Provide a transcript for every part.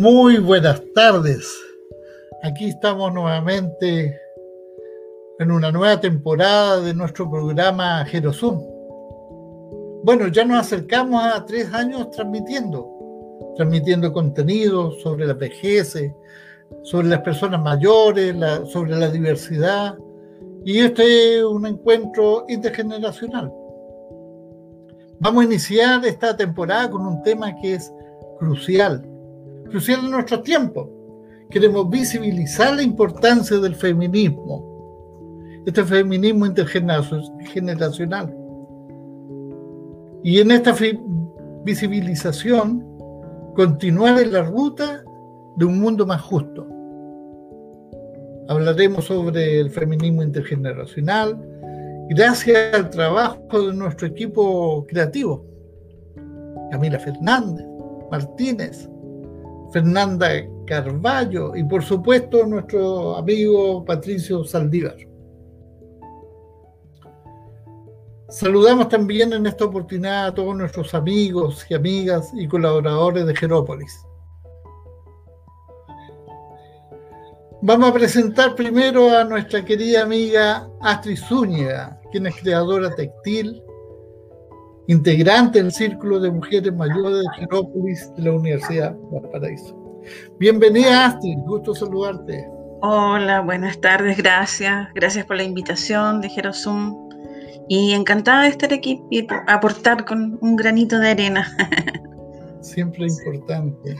Muy buenas tardes. Aquí estamos nuevamente en una nueva temporada de nuestro programa Jerosum. Bueno, ya nos acercamos a tres años transmitiendo, transmitiendo contenido sobre la vejez, sobre las personas mayores, sobre la diversidad. Y este es un encuentro intergeneracional. Vamos a iniciar esta temporada con un tema que es crucial, crucial en nuestro tiempo. Queremos visibilizar la importancia del feminismo, este feminismo intergeneracional. Y en esta visibilización, continuar en la ruta de un mundo más justo. Hablaremos sobre el feminismo intergeneracional, gracias al trabajo de nuestro equipo creativo. Camila Fernández, Martínez, Fernanda Carballo y por supuesto nuestro amigo Patricio Saldívar. Saludamos también en esta oportunidad a todos nuestros amigos y amigas y colaboradores de Jerópolis. Vamos a presentar primero a nuestra querida amiga Astrid Zúñiga, quien es creadora textil, integrante del Círculo de Mujeres Mayores de Jerópolis de la Universidad Valparaíso. Bienvenida Astrid, gusto saludarte. Hola, buenas tardes, gracias. Gracias por la invitación de Jerosum. Y encantada de estar aquí y aportar con un granito de arena. Siempre importante.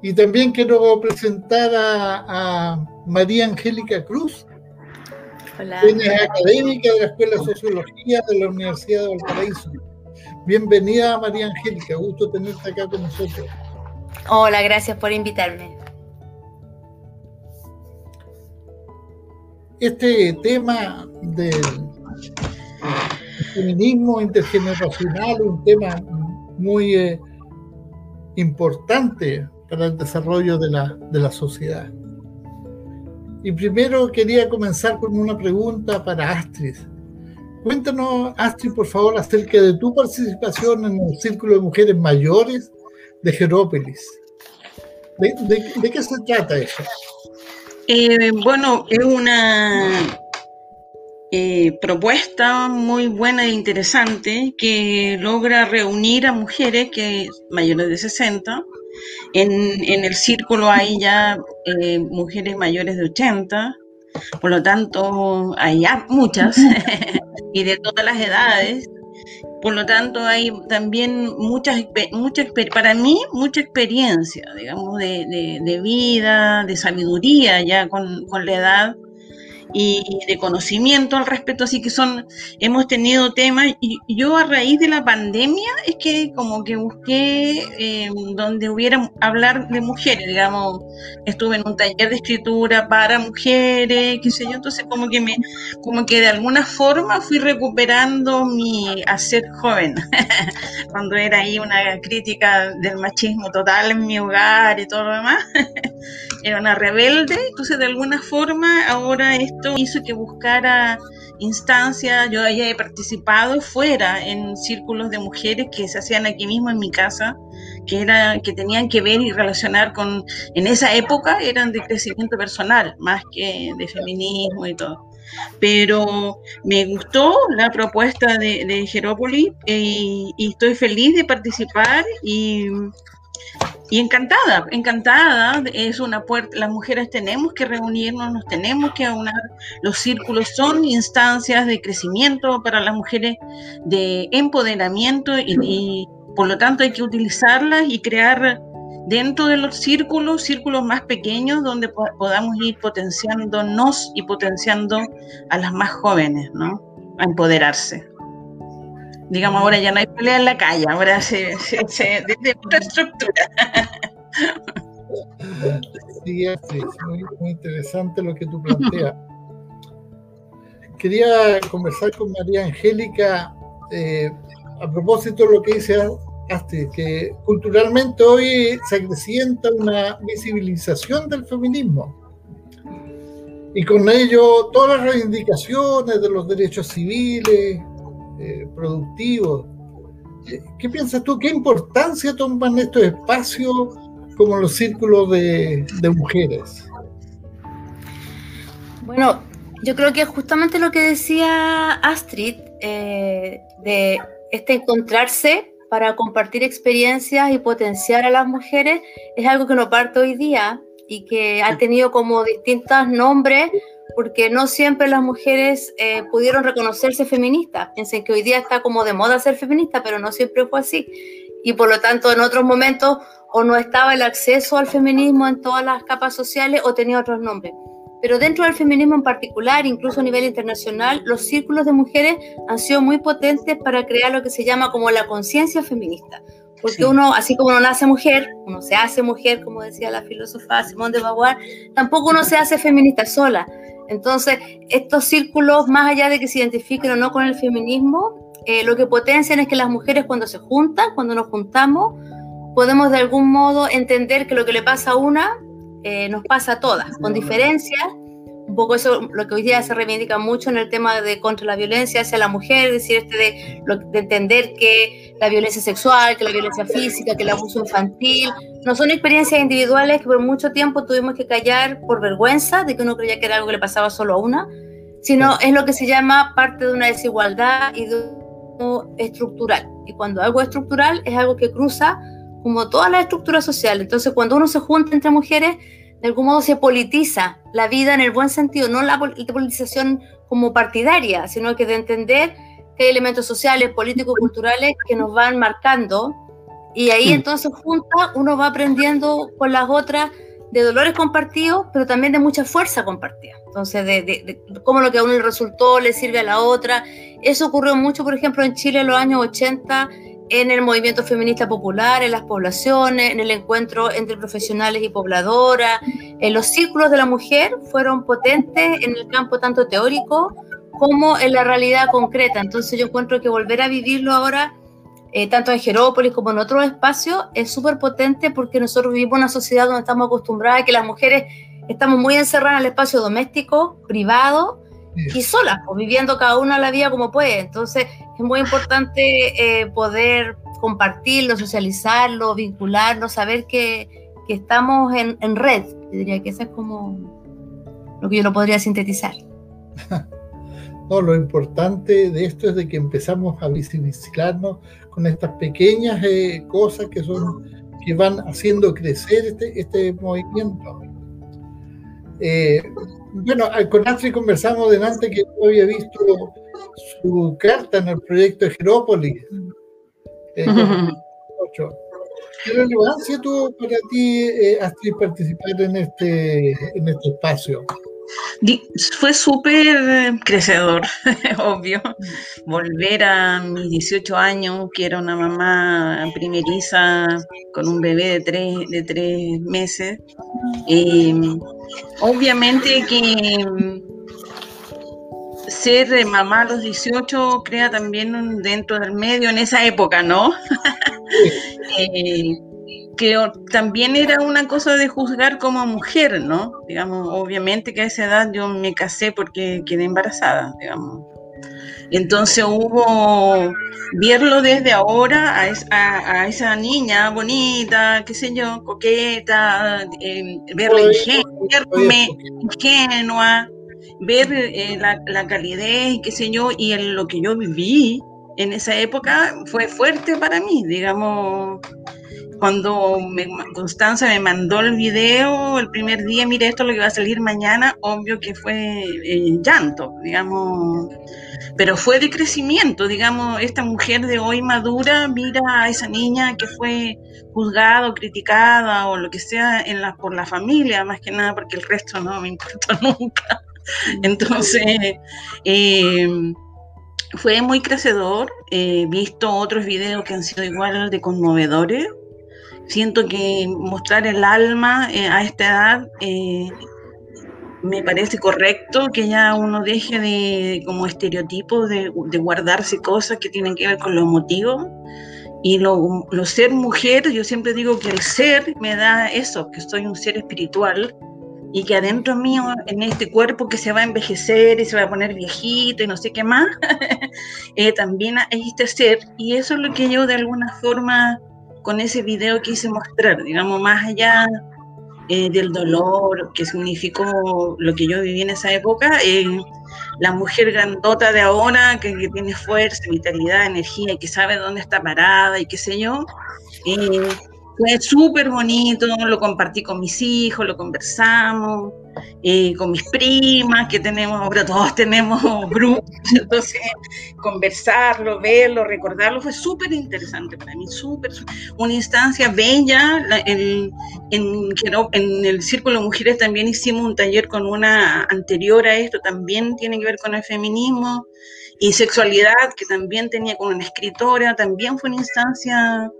Y también quiero presentar a, a María Angélica Cruz, Hola. es académica de la Escuela de Sociología de la Universidad de Valparaíso. Bienvenida María Angélica, gusto tenerte acá con nosotros. Hola, gracias por invitarme. Este tema del feminismo intergeneracional, un tema muy eh, importante para el desarrollo de la, de la sociedad. Y primero quería comenzar con una pregunta para Astrid. Cuéntanos, Astrid, por favor, acerca de tu participación en el Círculo de Mujeres Mayores de Jerópolis. ¿De, qué se trata eso? Eh, bueno, es una eh, propuesta muy buena e interesante que logra reunir a mujeres que mayores de 60 en, el círculo hay ya eh, mujeres mayores de 80, por lo tanto hay muchas y de todas las edades. Por lo tanto, hay también muchas, mucha, para mí, mucha experiencia, digamos, de, de, vida, de sabiduría ya con, con la edad y de conocimiento al respecto, así que son, hemos tenido temas, y yo a raíz de la pandemia es que como que busqué eh, donde hubiera hablar de mujeres, digamos, estuve en un taller de escritura para mujeres, qué sé yo, entonces como que me, como que de alguna forma fui recuperando mi hacer joven, cuando era ahí una crítica del machismo total en mi hogar y todo lo demás, era una rebelde, entonces de alguna forma ahora hizo que buscara instancias, yo haya participado fuera en círculos de mujeres que se hacían aquí mismo en mi casa, que, era, que tenían que ver y relacionar con, en esa época eran de crecimiento personal, más que de feminismo y todo. Pero me gustó la propuesta de, de Jerópolis eh, y estoy feliz de participar y y encantada, encantada, es una puerta, las mujeres tenemos que reunirnos, nos tenemos que aunar, los círculos son instancias de crecimiento para las mujeres, de empoderamiento y, por lo tanto hay que utilizarlas y crear dentro de los círculos, círculos más pequeños donde podamos ir potenciándonos y potenciando a las más jóvenes, ¿no? A empoderarse digamos, ahora ya no hay pelea en la calle, ahora se, se, desde otra estructura. Sí, es muy, muy interesante lo que tú planteas. Quería conversar con María Angélica eh, a propósito de lo que dice Astrid, que culturalmente hoy se acrecienta una visibilización del feminismo y con ello todas las reivindicaciones de los derechos civiles, eh, productivos. ¿Qué piensas tú? ¿Qué importancia toman estos espacios como los círculos de, mujeres? Bueno, yo creo que justamente lo que decía Astrid, eh, de este encontrarse para compartir experiencias y potenciar a las mujeres, es algo que no parte hoy día y que ha tenido como distintos nombres porque no siempre las mujeres eh, pudieron reconocerse feministas. Piensen que hoy día está como de moda ser feminista, pero no siempre fue así. Y por lo tanto, en otros momentos o no estaba el acceso al feminismo en todas las capas sociales o tenía otros nombres. Pero dentro del feminismo en particular, incluso a nivel internacional, los círculos de mujeres han sido muy potentes para crear lo que se llama como la conciencia feminista. Porque uno, así como uno nace mujer, uno se hace mujer, como decía la filósofa Simone de Beauvoir, tampoco uno se hace feminista sola. Entonces, estos círculos, más allá de que se identifiquen o no con el feminismo, eh, lo que potencian es que las mujeres cuando se juntan, cuando nos juntamos, podemos de algún modo entender que lo que le pasa a una eh, nos pasa a todas, con diferencias, un poco eso lo que hoy día se reivindica mucho en el tema de contra la violencia hacia la mujer, es decir, este de, de, entender que la violencia sexual, que la violencia física, que el abuso infantil, no son experiencias individuales que por mucho tiempo tuvimos que callar por vergüenza de que uno creía que era algo que le pasaba solo a una, sino es lo que se llama parte de una desigualdad y de estructural. Y cuando algo es estructural es algo que cruza como todas las estructuras sociales. Entonces, cuando uno se junta entre mujeres, de algún modo se politiza la vida en el buen sentido, no la politización como partidaria, sino que de entender que hay elementos sociales, políticos, culturales que nos van marcando y ahí mm. entonces junta uno va aprendiendo con las otras de dolores compartidos, pero también de mucha fuerza compartida. Entonces, de, de, cómo lo que a uno le resultó le sirve a la otra. Eso ocurrió mucho, por ejemplo, en Chile en los años 80 en el movimiento feminista popular, en las poblaciones, en el encuentro entre profesionales y pobladoras. En los círculos de la mujer fueron potentes en el campo tanto teórico como en la realidad concreta. Entonces yo encuentro que volver a vivirlo ahora, eh, tanto en Jerópolis como en otros espacios, es súper potente porque nosotros vivimos una sociedad donde estamos acostumbradas a que las mujeres estamos muy encerradas en el espacio doméstico, privado, y solas, pues, viviendo cada una la vida como puede. Entonces, es muy importante eh, poder compartirlo, socializarlo, vincularlo, saber que, que estamos en, en, red. Yo diría que eso es como lo que yo lo podría sintetizar. No, lo importante de esto es de que empezamos a visibilizarnos con estas pequeñas eh, cosas que son que van haciendo crecer este, este movimiento. Eh, bueno, con Astrid conversamos delante que yo había visto su carta en el proyecto de Jerópolis. Eh, ¿Qué relevancia tuvo para ti, eh, Astrid, participar en este, en este espacio? Fue súper crecedor, obvio. Volver a mis 18 años, que era una mamá primeriza con un bebé de tres, de tres meses. Em, obviamente que ser mamá a los 18 crea también dentro del medio en esa época, ¿no? Eh, que también era una cosa de juzgar como mujer, ¿no? Digamos, obviamente que a esa edad yo me casé porque quedé embarazada, digamos. Entonces hubo verlo desde ahora a, esa niña bonita, qué sé yo, coqueta, eh, verla ingenua, ver eh, la, la, calidez, qué sé yo, y en lo que yo viví en esa época fue fuerte para mí, digamos cuando Constanza me mandó el video el primer día, mire esto es lo que va a salir mañana, obvio que fue eh, llanto, digamos, pero fue de crecimiento, digamos, esta mujer de hoy madura mira a esa niña que fue juzgada o criticada o lo que sea en la, por la familia, más que nada porque el resto no me importó nunca. Entonces, eh, fue muy crecedor. He visto otros videos que han sido igual de conmovedores siento que mostrar el alma eh, a esta edad eh, me parece correcto, que ya uno deje de como estereotipos de, guardarse cosas que tienen que ver con lo emotivo. Y lo, ser mujer, yo siempre digo que el ser me da eso, que soy un ser espiritual y que adentro mío, en este cuerpo que se va a envejecer y se va a poner viejito y no sé qué más, eh, también hay este ser. Y eso es lo que yo de alguna forma con ese video quise mostrar, digamos, más allá eh, del dolor que significó lo que yo viví en esa época, la mujer grandota de ahora, que, que, tiene fuerza, vitalidad, energía, y que sabe dónde está parada y qué sé yo, eh, fue súper bonito, lo compartí con mis hijos, lo conversamos, eh, con mis primas, que tenemos, ahora todos tenemos grupos, entonces conversarlo, verlo, recordarlo, fue súper interesante para mí, súper, una instancia bella. en, en el Círculo de Mujeres también hicimos un taller con una anterior a esto, también tiene que ver con el feminismo y sexualidad, que también tenía con una escritora, también fue una instancia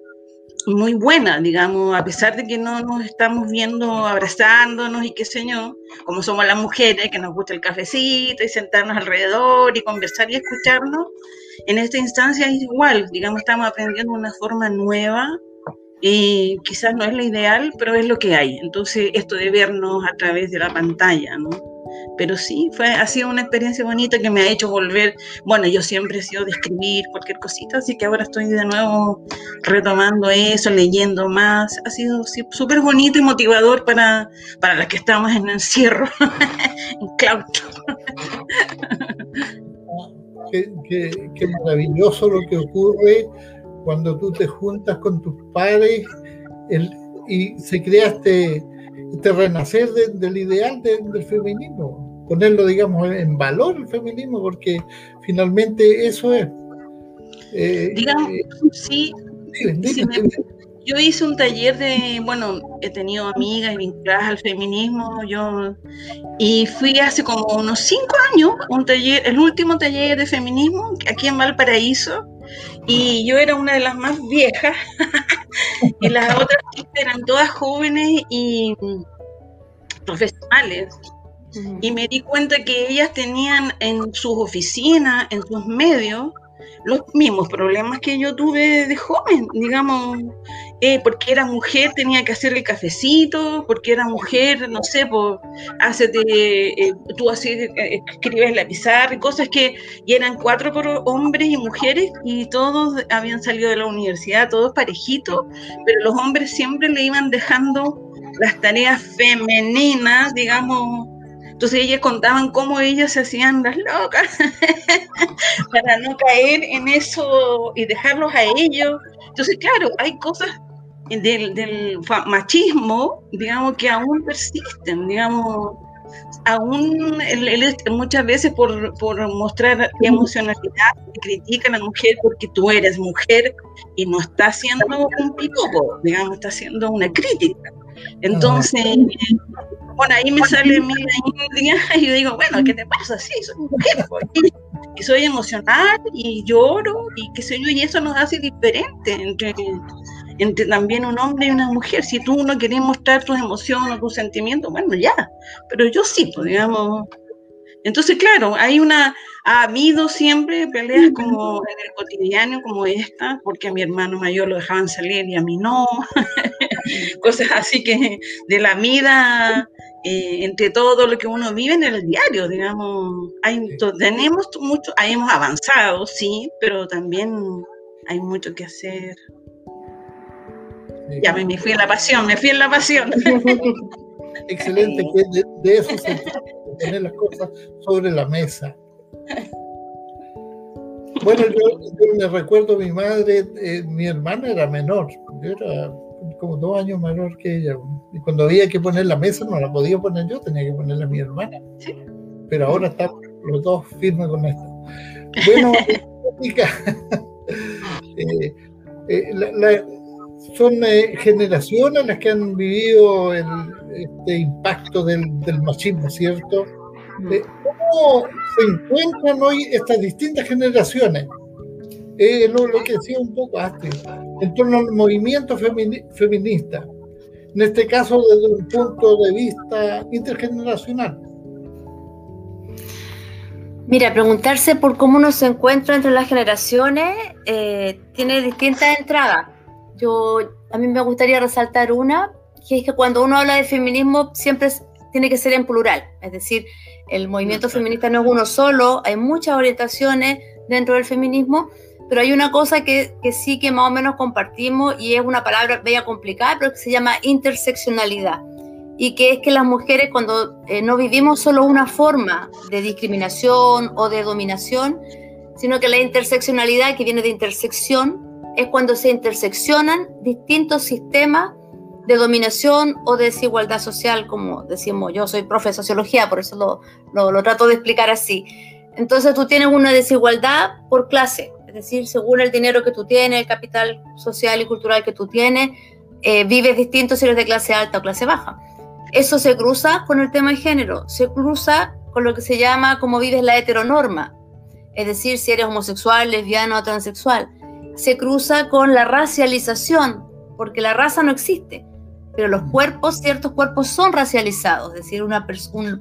muy buena, digamos, a pesar de que no nos estamos viendo abrazándonos y qué sé yo, como somos las mujeres, que nos gusta el cafecito y sentarnos alrededor y conversar y escucharnos, en esta instancia es igual, digamos, estamos aprendiendo una forma nueva y quizás no es la ideal, pero es lo que hay. Entonces, esto de vernos a través de la pantalla, ¿no? Pero sí, fue, ha sido una experiencia bonita que me ha hecho volver. Bueno, yo siempre he sido de escribir cualquier cosita, así que ahora estoy de nuevo retomando eso, leyendo más. Ha sido súper bonito y motivador para, para las que estamos en encierro, en claustro. Qué, qué, maravilloso lo que ocurre cuando tú te juntas con tus padres el, y se creaste este renacer del ideal del feminismo, ponerlo, digamos, en valor el feminismo, porque finalmente eso es. Eh, digamos, eh, sí. yo hice un taller de, bueno, he tenido amigas vinculadas al feminismo, yo, y fui hace como unos cinco años, un taller, el último taller de feminismo aquí en Valparaíso, y yo era una de las más viejas y las otras eran todas jóvenes y profesionales. Y me di cuenta que ellas tenían en sus oficinas, en sus medios, los mismos problemas que yo tuve de joven, digamos, eh, porque era mujer tenía que hacer el cafecito, porque era mujer, no sé, pues, eh, tú así eh, escribes la pizarra cosas que, y eran cuatro hombres y mujeres y todos habían salido de la universidad, todos parejitos, pero los hombres siempre le iban dejando las tareas femeninas, digamos, entonces ellas contaban cómo ellas se hacían las locas para no caer en eso y dejarlos a ellos. Entonces, claro, hay cosas del, machismo, digamos, que aún persisten, digamos, aún muchas veces por, mostrar emocionalidad critican a la mujer porque tú eres mujer y no está haciendo un piropo, digamos, está haciendo una crítica. Entonces, bueno, ahí me sale mi India y yo digo, bueno, ¿qué te pasa? Sí, soy mujer, pues, y soy emocional y lloro y qué sé yo, y eso nos hace diferente entre entre también un hombre y una mujer. Si tú no quieres mostrar tus emociones, tus sentimientos, bueno, ya, pero yo sí, pues digamos. Entonces, claro, hay una, ha habido siempre peleas como en el cotidiano, como esta, porque a mi hermano mayor lo dejaban salir y a mí no, cosas así que de la vida, eh, entre todo lo que uno vive en el diario, digamos, hay, tenemos mucho, hemos avanzado, sí, pero también hay mucho que hacer. Ya me, fui en la pasión, me fui en la pasión. Excelente, que de, eso se trata, de las cosas sobre la mesa. Bueno, yo, me recuerdo a mi madre, eh, mi hermana era menor, yo era como dos años menor que ella. Y cuando había que poner la mesa, no la podía poner yo, tenía que ponerla mi hermana. Pero ahora estamos los dos firmes con esto. Bueno, eh, eh, la, son eh, generaciones las que han vivido el, este impacto del, machismo, ¿cierto? Mm. Eh, ¿Cómo se encuentran hoy estas distintas generaciones? Eh, lo, que decía un poco antes, en torno al movimiento feminista, en este caso desde un punto de vista intergeneracional. Mira, preguntarse por cómo uno se encuentra entre las generaciones tiene distintas entradas yo, a mí me gustaría resaltar una, que es que cuando uno habla de feminismo siempre tiene que ser en plural, es decir, el movimiento feminista no es uno solo, hay muchas orientaciones dentro del feminismo, pero hay una cosa que, que, sí que más o menos compartimos y es una palabra bella complicada, pero que se llama interseccionalidad. Y que es que las mujeres cuando eh, no vivimos solo una forma de discriminación o de dominación, sino que la interseccionalidad que viene de intersección es cuando se interseccionan distintos sistemas de dominación o de desigualdad social, como decimos, yo soy profe de sociología, por eso lo, lo, lo trato de explicar así. Entonces tú tienes una desigualdad por clase, es decir, según el dinero que tú tienes, el capital social y cultural que tú tienes, eh, vives distinto si eres de clase alta o clase baja. Eso se cruza con el tema de género, se cruza con lo que se llama cómo vives la heteronorma, es decir, si eres homosexual, lesbiano o transexual. Se cruza con la racialización, porque la raza no existe pero los cuerpos, ciertos cuerpos son racializados, es decir, una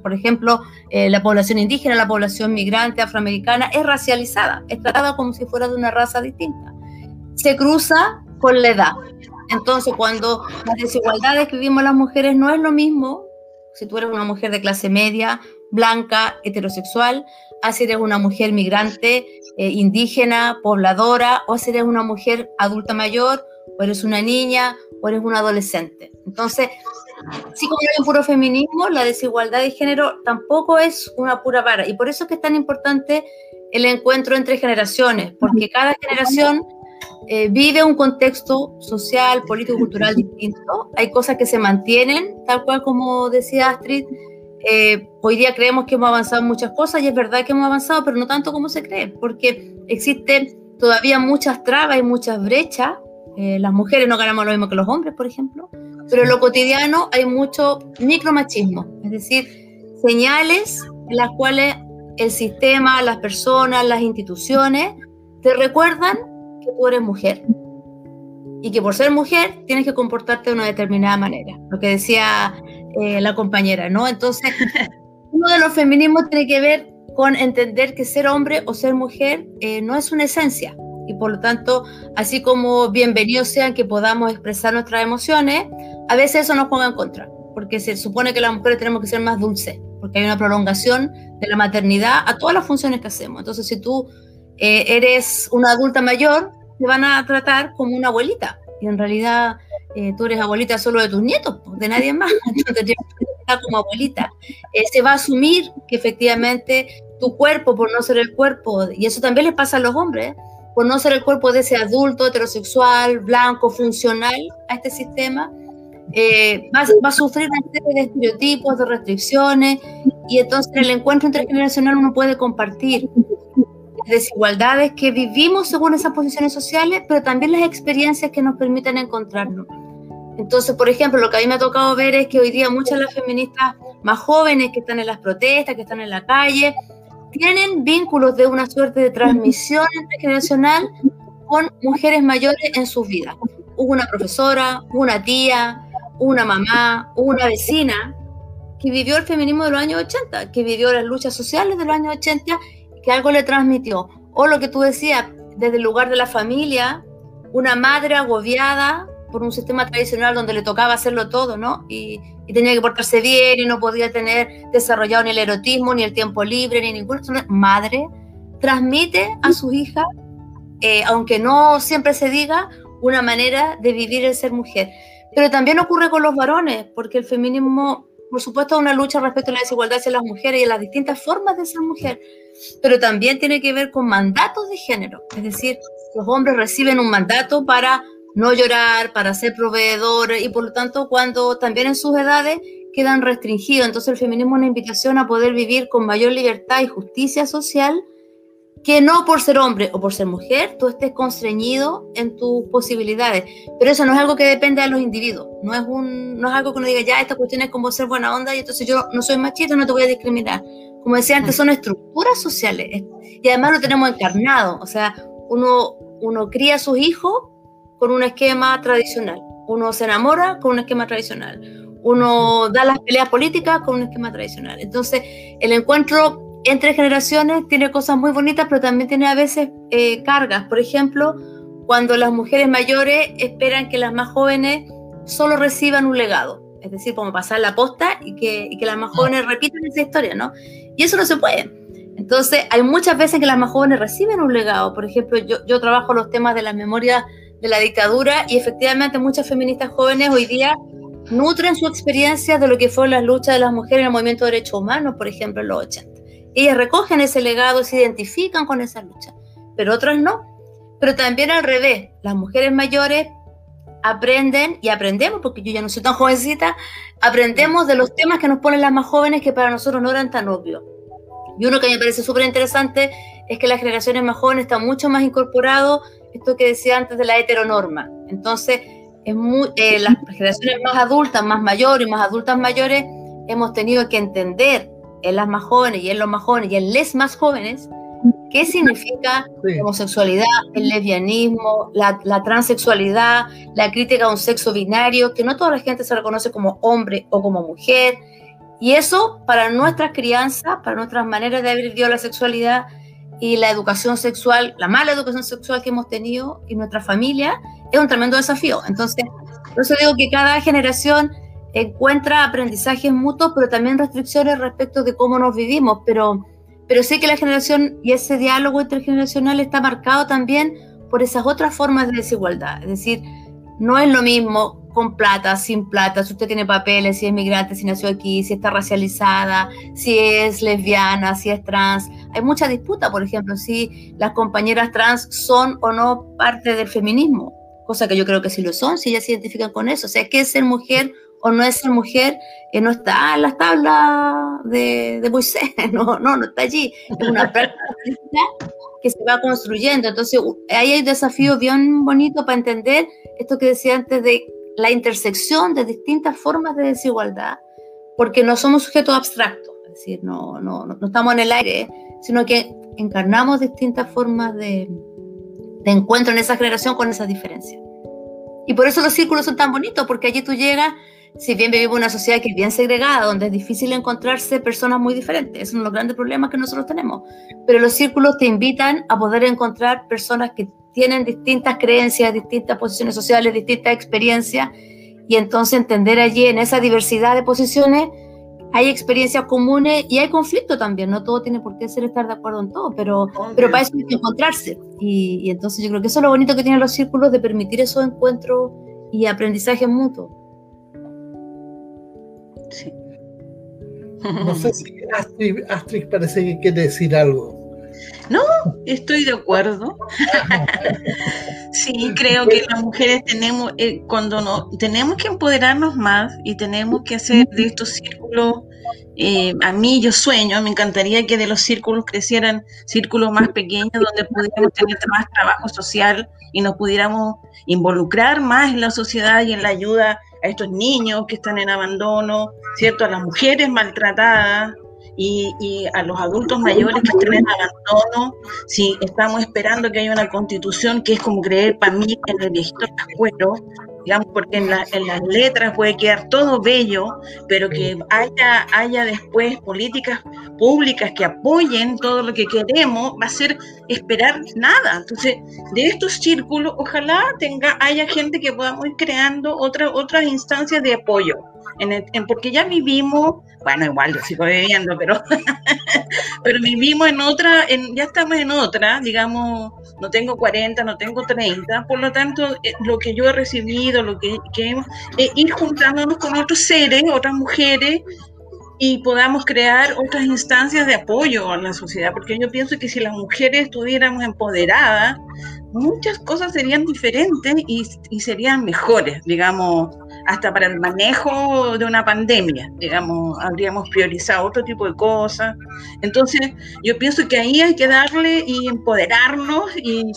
por ejemplo, eh, la población indígena, la población migrante afroamericana es racializada, es tratada como si fuera de una raza distinta. Se cruza con la edad. Entonces, cuando las desigualdades que vivimos las mujeres no es lo mismo si tú eres una mujer de clase media, blanca, heterosexual, a si eres una mujer migrante, eh, indígena, pobladora, o si eres una mujer adulta mayor, o eres una niña, o eres un adolescente. Entonces, sí como hay un puro feminismo, la desigualdad de género tampoco es una pura vara. Y por eso es que es tan importante el encuentro entre generaciones, porque cada generación eh, vive un contexto social, político, cultural distinto. Hay cosas que se mantienen, tal cual como decía Astrid. Eh, hoy día creemos que hemos avanzado en muchas cosas y es verdad que hemos avanzado, pero no tanto como se cree, porque existen todavía muchas trabas y muchas brechas. Eh, las mujeres no ganamos lo mismo que los hombres, por ejemplo, pero en lo cotidiano hay mucho micromachismo, es decir, señales en las cuales el sistema, las personas, las instituciones te recuerdan que tú eres mujer y que por ser mujer tienes que comportarte de una determinada manera, lo que decía eh, la compañera, ¿no? Entonces, uno de los feminismos tiene que ver con entender que ser hombre o ser mujer eh, no es una esencia, y por lo tanto, así como bienvenidos sean que podamos expresar nuestras emociones, a veces eso nos juega en contra, porque se supone que las mujeres tenemos que ser más dulces, porque hay una prolongación de la maternidad a todas las funciones que hacemos. Entonces, si tú eh, eres una adulta mayor, te van a tratar como una abuelita, y en realidad eh, tú eres abuelita solo de tus nietos, de nadie más, entonces tienes que como abuelita. Eh, se va a asumir que efectivamente tu cuerpo, por no ser el cuerpo, y eso también les pasa a los hombres, por no ser el cuerpo de ese adulto heterosexual, blanco, funcional a este sistema, eh, va, a sufrir una serie de estereotipos, de restricciones, y entonces en el encuentro intergeneracional uno puede compartir desigualdades que vivimos según esas posiciones sociales, pero también las experiencias que nos permiten encontrarnos. Entonces, por ejemplo, lo que a mí me ha tocado ver es que hoy día muchas de las feministas más jóvenes que están en las protestas, que están en la calle, tienen vínculos de una suerte de transmisión intergeneracional con mujeres mayores en sus vidas. una profesora, una tía, una mamá, una vecina que vivió el feminismo de los años 80, que vivió las luchas sociales de los años 80, que algo le transmitió. O lo que tú decías, desde el lugar de la familia, una madre agobiada por un sistema tradicional donde le tocaba hacerlo todo, ¿no? Y, tenía que portarse bien y no podía tener desarrollado ni el erotismo, ni el tiempo libre, ni ninguna madre, transmite a sus hijas, eh, aunque no siempre se diga, una manera de vivir el ser mujer. Pero también ocurre con los varones, porque el feminismo, por supuesto, es una lucha respecto a la desigualdad hacia las mujeres y a las distintas formas de ser mujer, pero también tiene que ver con mandatos de género, es decir, los hombres reciben un mandato para no llorar, para ser proveedores y por lo tanto cuando también en sus edades quedan restringidos. Entonces el feminismo es una invitación a poder vivir con mayor libertad y justicia social, que no por ser hombre o por ser mujer tú estés constreñido en tus posibilidades. Pero eso no es algo que depende de los individuos, no es, un, no es algo que uno diga, ya, esta cuestión es como ser buena onda y entonces yo no soy machista, no te voy a discriminar. Como decía antes, son estructuras sociales y además lo tenemos encarnado, o sea, uno, uno cría a sus hijos con un esquema tradicional. Uno se enamora con un esquema tradicional. Uno da las peleas políticas con un esquema tradicional. Entonces, el encuentro entre generaciones tiene cosas muy bonitas, pero también tiene a veces eh, cargas. Por ejemplo, cuando las mujeres mayores esperan que las más jóvenes solo reciban un legado, es decir, como pasar la posta y que, y que las más jóvenes repitan esa historia, ¿no? Y eso no se puede. Entonces, hay muchas veces que las más jóvenes reciben un legado. Por ejemplo, yo, yo trabajo los temas de la memoria de la dictadura y efectivamente muchas feministas jóvenes hoy día nutren su experiencia de lo que fue la lucha de las mujeres en el movimiento de derechos humanos, por ejemplo, en los 80. Ellas recogen ese legado, se identifican con esa lucha, pero otras no. Pero también al revés, las mujeres mayores aprenden y aprendemos, porque yo ya no soy tan jovencita, aprendemos de los temas que nos ponen las más jóvenes que para nosotros no eran tan obvios. Y uno que me parece súper interesante es que las generaciones más jóvenes están mucho más incorporado esto que decía antes de la heteronorma. Entonces, es muy, eh, las generaciones más adultas, más mayores y más adultas mayores, hemos tenido que entender en las más jóvenes y en los más jóvenes y en les más jóvenes qué significa la homosexualidad, el lesbianismo, la, la, transexualidad, la crítica a un sexo binario, que no toda la gente se reconoce como hombre o como mujer. Y eso para nuestras crianzas, para nuestras maneras de haber vivido la sexualidad y la educación sexual, la mala educación sexual que hemos tenido en nuestra familia, es un tremendo desafío. Entonces, por eso digo que cada generación encuentra aprendizajes mutuos, pero también restricciones respecto de cómo nos vivimos. Pero, pero sé que la generación y ese diálogo intergeneracional está marcado también por esas otras formas de desigualdad. Es decir, no es lo mismo con plata, sin plata, si usted tiene papeles, si es migrante, si nació aquí, si está racializada, si es lesbiana, si es trans. Hay mucha disputa, por ejemplo, si las compañeras trans son o no parte del feminismo, cosa que yo creo que sí lo son, si ellas se identifican con eso. O sea, ¿qué es ser mujer o no es ser mujer? que no está en las tablas de, de Moisés, no, no, no está allí. Es una práctica que se va construyendo. Entonces, ahí hay un desafío bien bonito para entender esto que decía antes de la intersección de distintas formas de desigualdad, porque no somos sujetos abstractos, es decir, no, no, no estamos en el aire, sino que encarnamos distintas formas de, de encuentro en esa generación con esas diferencias. Y por eso los círculos son tan bonitos, porque allí tú llegas, si bien vivimos una sociedad que es bien segregada, donde es difícil encontrarse personas muy diferentes, es uno de los grandes problemas que nosotros tenemos, pero los círculos te invitan a poder encontrar personas que tienen distintas creencias, distintas posiciones sociales, distintas experiencias, y entonces entender allí en esa diversidad de posiciones hay experiencias comunes y hay conflicto también, no todo tiene por qué ser estar de acuerdo en todo, pero, pero para eso hay que encontrarse. Y, y, entonces yo creo que eso es lo bonito que tienen los círculos de permitir esos encuentros y aprendizaje mutuo. Sí. No sé si Astrid, Astrid parece que quiere decir algo. No, estoy de acuerdo. sí, creo que las mujeres tenemos, eh, cuando no, tenemos que empoderarnos más y tenemos que hacer de estos círculos, eh, a mí yo sueño, me encantaría que de los círculos crecieran círculos más pequeños donde pudiéramos tener más trabajo social y nos pudiéramos involucrar más en la sociedad y en la ayuda a estos niños que están en abandono, ¿cierto? A las mujeres maltratadas, y, a los adultos mayores que están en abandono, si estamos esperando que haya una constitución que es como creer para mí en el viejito cascuero, digamos, porque en, en, las letras puede quedar todo bello, pero que haya, haya después políticas públicas que apoyen todo lo que queremos, va a ser esperar nada. Entonces, de estos círculos, ojalá tenga, haya gente que podamos ir creando otra, otras instancias de apoyo en porque ya vivimos, bueno, igual yo sigo viviendo, pero, pero vivimos en otra, en, ya estamos en otra, digamos, no tengo 40, no tengo 30, por lo tanto, eh, lo que yo he recibido, lo que, que hemos, ir juntándonos con otros seres, otras mujeres, y podamos crear otras instancias de apoyo a la sociedad, porque yo pienso que si las mujeres estuviéramos empoderadas, muchas cosas serían diferentes y serían mejores, digamos, hasta para el manejo de una pandemia, digamos, habríamos priorizado otro tipo de cosas. Entonces, yo pienso que ahí hay que darle y empoderarnos y,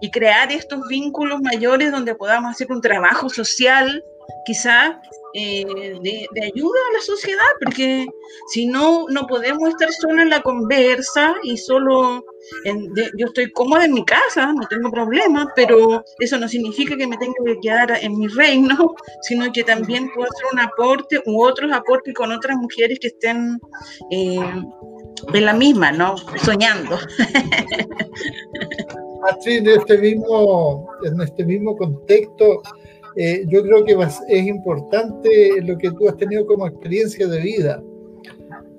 y crear estos vínculos mayores donde podamos hacer un trabajo social, quizá eh, de, de, ayuda a la sociedad, porque si no, no podemos estar solo en la conversa y solo yo estoy cómoda en mi casa, no tengo problema, pero eso no significa que me tenga que quedar en mi reino, sino que también puedo hacer un aporte u otros aportes con otras mujeres que estén eh, en la misma, ¿no? Soñando. Así, en este mismo, en este mismo contexto, eh, yo creo que es importante lo que tú has tenido como experiencia de vida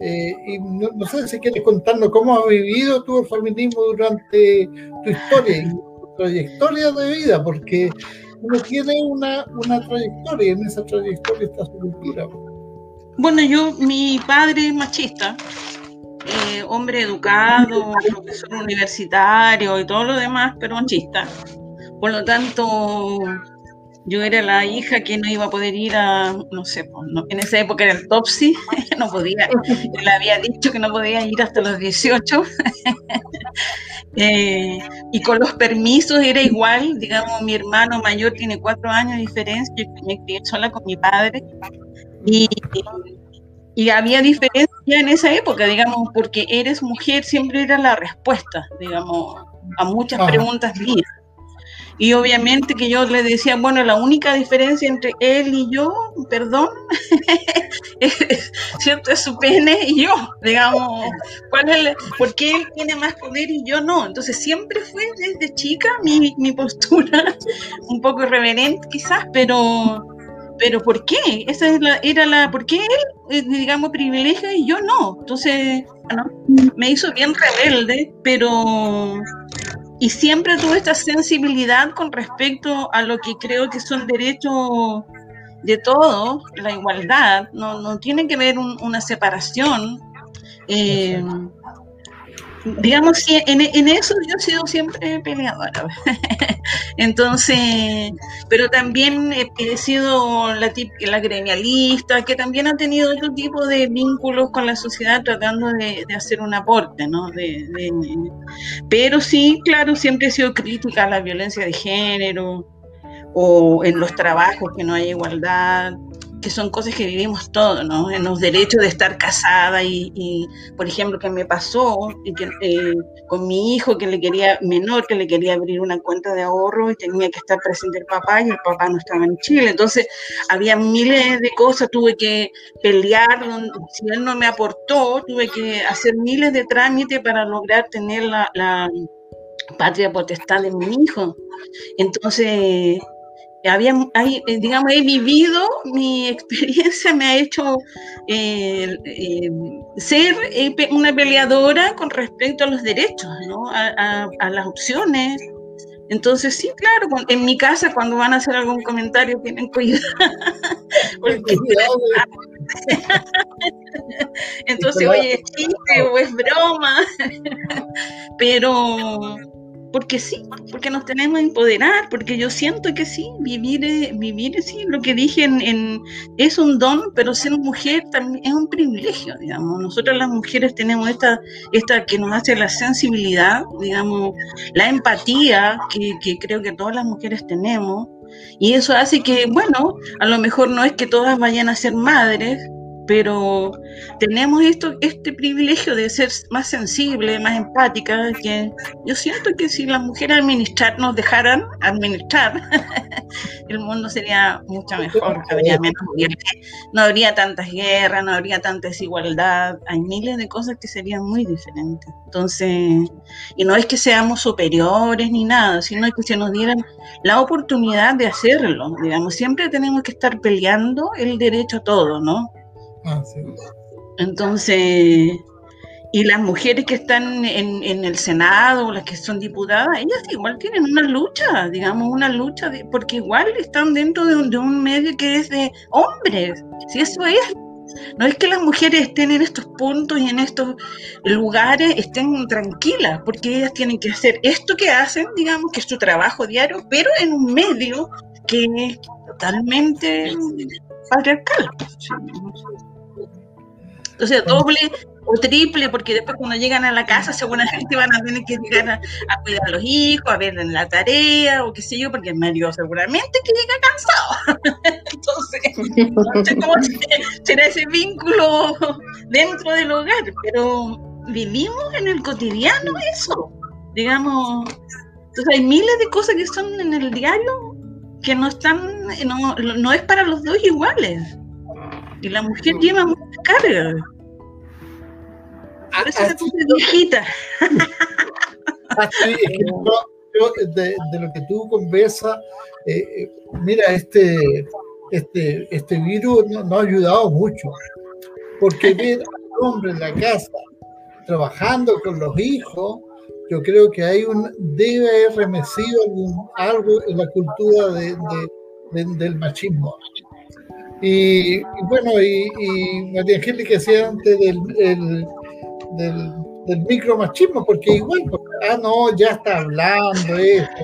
Eh, y no, sé si quieres contarnos cómo has vivido el feminismo durante tu historia y tu trayectoria de vida, porque uno tiene una, una trayectoria y en esa trayectoria está su cultura. Bueno, yo, mi padre es machista, eh, hombre educado, profesor universitario y todo lo demás, pero machista. Por lo tanto, yo era la hija que no iba a poder ir a, no sé, en esa época era el Topsy, no podía, le había dicho que no podía ir hasta los 18. Eh, y con los permisos era igual, digamos, mi hermano mayor tiene cuatro años de diferencia, yo me crié sola con mi padre. Y, y había diferencia en esa época, digamos, porque eres mujer siempre era la respuesta, digamos, a muchas preguntas mías. Y obviamente que yo le decía, bueno, la única diferencia entre él y yo, perdón, es, ¿cierto? Es su pene y yo, digamos, ¿cuál es ¿por qué él tiene más poder y yo no? Entonces siempre fue desde chica mi, mi postura, un poco irreverente quizás, pero pero ¿por qué? Esa es la, era la, ¿por qué él, eh, digamos, privilegio y yo no? Entonces, bueno, me hizo bien rebelde, pero, y siempre tuve esta sensibilidad con respecto a lo que creo que son derechos de todos, la igualdad, no, no tiene que ver una separación. Eh, digamos, en, en, eso yo he sido siempre peleadora. Entonces, pero también he, sido la, la gremialista, que también ha tenido otro tipo de vínculos con la sociedad tratando de, hacer un aporte, ¿no? pero sí, claro, siempre he sido crítica a la violencia de género o en los trabajos que no hay igualdad que son cosas que vivimos todos, ¿no? En los derechos de estar casada y, por ejemplo, que me pasó y que, eh, con mi hijo que le quería, menor, que le quería abrir una cuenta de ahorro y tenía que estar presente el papá y el papá no estaba en Chile. Entonces, había miles de cosas, tuve que pelear, si él no me aportó, tuve que hacer miles de trámites para lograr tener la, la patria potestad de mi hijo. Entonces, había, eh, digamos, he vivido, mi experiencia me ha hecho eh, eh, ser una peleadora con respecto a los derechos, ¿no? a, las opciones. Entonces, sí, claro, en mi casa cuando van a hacer algún comentario tienen cuidado. Entonces, oye, es chiste o es broma. Pero porque sí, porque nos tenemos que empoderar, porque yo siento que sí, vivir, vivir sí, lo que dije en, es un don, pero ser mujer también es un privilegio, digamos. Nosotras las mujeres tenemos esta, esta que nos hace la sensibilidad, digamos, la empatía que creo que todas las mujeres tenemos, y eso hace que, bueno, a lo mejor no es que todas vayan a ser madres, pero tenemos esto, este privilegio de ser más sensibles, más empáticas, que yo siento que si las mujeres administrar nos dejaran administrar, el mundo sería mucho mejor, habría menos no habría tantas guerras, no habría tanta desigualdad, hay miles de cosas que serían muy diferentes. Entonces, y no es que seamos superiores ni nada, sino que se nos dieran la oportunidad de hacerlo, digamos, siempre tenemos que estar peleando el derecho a todo, ¿no? Ah, Entonces, y las mujeres que están en, el Senado, las que son diputadas, ellas igual tienen una lucha, digamos, una lucha, porque igual están dentro de un, medio que es de hombres. Si eso es, no es que las mujeres estén en estos puntos y en estos lugares estén tranquilas, porque ellas tienen que hacer esto que hacen, digamos, que es su trabajo diario, pero en un medio que es totalmente patriarcal. Entonces, doble o triple, porque después cuando llegan a la casa seguramente van a tener que llegar a, cuidar a los hijos, a ver en la tarea o qué sé yo, porque el marido seguramente que llega cansado. Entonces, no sé cómo será ese vínculo dentro del hogar, pero vivimos en el cotidiano eso, digamos. Entonces hay miles de cosas que son en el diario que no están, no, no es para los dos iguales. Y la mujer lleva mucha carga. A veces se viejita. de, lo que tú conversas, eh, eh, mira, este, este, este virus nos no ha ayudado mucho. Porque hombre en la casa, trabajando con los hijos, yo creo que hay un, debe haber remecido algo en la cultura de, del machismo. Y, bueno, y, y, María Angélica decía antes del, del, del, micromachismo, porque igual, ah, no, ya está hablando esto.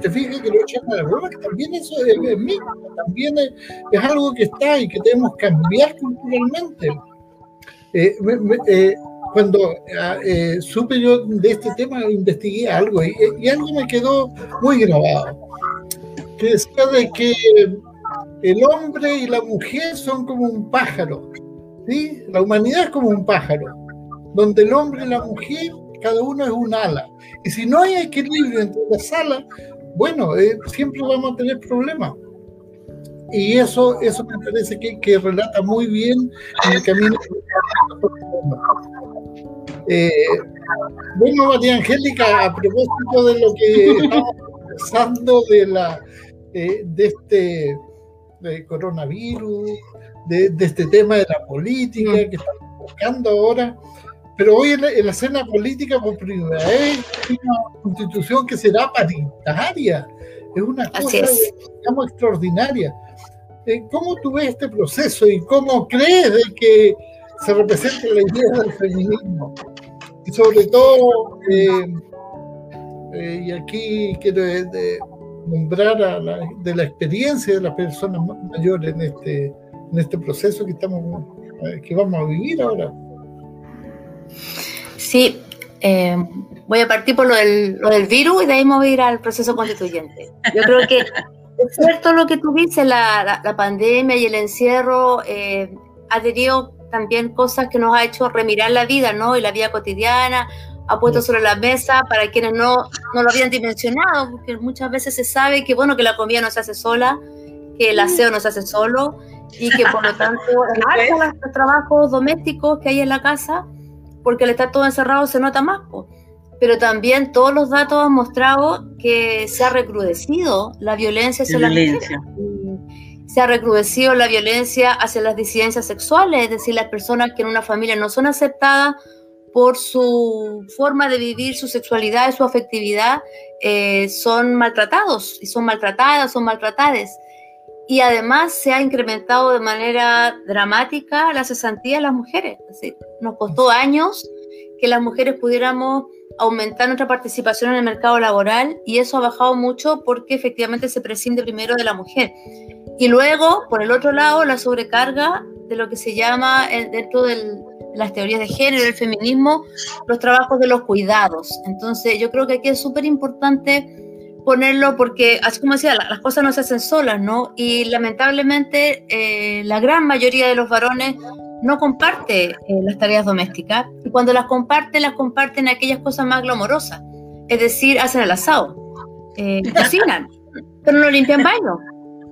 Te fijas que lo echan a la broma, que también eso es, es micro, también es, es, algo que está y que debemos cambiar culturalmente. Eh, eh, cuando ah, eh, supe yo de este tema, investigué algo y, y, algo me quedó muy grabado. Que decía de que el hombre y la mujer son como un pájaro. ¿sí? La humanidad es como un pájaro, donde el hombre y la mujer, cada uno es un ala. Y si no hay equilibrio entre las alas, bueno, eh, siempre vamos a tener problemas. Y eso, eso me parece que, que relata muy bien el camino. Eh, bueno, María Angélica, a propósito de lo que estamos pensando de, la, eh, de este de coronavirus, de, este tema de la política que estamos buscando ahora. Pero hoy en la, escena política, por primera vez, hay una constitución que será paritaria. Es una cosa, digamos, extraordinaria. Eh, ¿Cómo tú ves este proceso y cómo crees de que se representa la idea del feminismo? Y sobre todo, eh, eh, y aquí quiero de, nombrar de la experiencia de las personas mayores en este, en este proceso que, estamos, eh, que vamos a vivir ahora. Sí, eh, voy a partir por lo del, lo del, virus y de ahí me voy a ir al proceso constituyente. Yo creo que es cierto lo que tú dices, la, la, pandemia y el encierro eh, ha tenido también cosas que nos ha hecho remirar la vida, ¿no? Y la vida cotidiana, ha puesto sobre la mesa para quienes no, no lo habían dimensionado, porque muchas veces se sabe que, bueno, que la comida no se hace sola, que el aseo no se hace solo y que por lo tanto los trabajos domésticos que hay en la casa, porque al estar todo encerrado se nota más. Pero también todos los datos han mostrado que se ha recrudecido la violencia hacia la violencia. Se ha recrudecido la violencia hacia las disidencias sexuales, es decir, las personas que en una familia no son aceptadas por su forma de vivir su sexualidad y su afectividad, eh, son maltratados y son maltratadas, son maltratadas. Y además se ha incrementado de manera dramática la cesantía de las mujeres. nos costó años que las mujeres pudiéramos aumentar nuestra participación en el mercado laboral y eso ha bajado mucho porque efectivamente se prescinde primero de la mujer. Y luego, por el otro lado, la sobrecarga de lo que se llama dentro del, las teorías de género, el feminismo, los trabajos de los cuidados. Entonces, yo creo que aquí es súper importante ponerlo porque, así como decía, las cosas no se hacen solas, ¿no? Y lamentablemente eh, la gran mayoría de los varones no comparte eh, las tareas domésticas y cuando las comparte, las comparten aquellas cosas más glamorosas, es decir, hacen el asado, eh, cocinan, pero no limpian baño.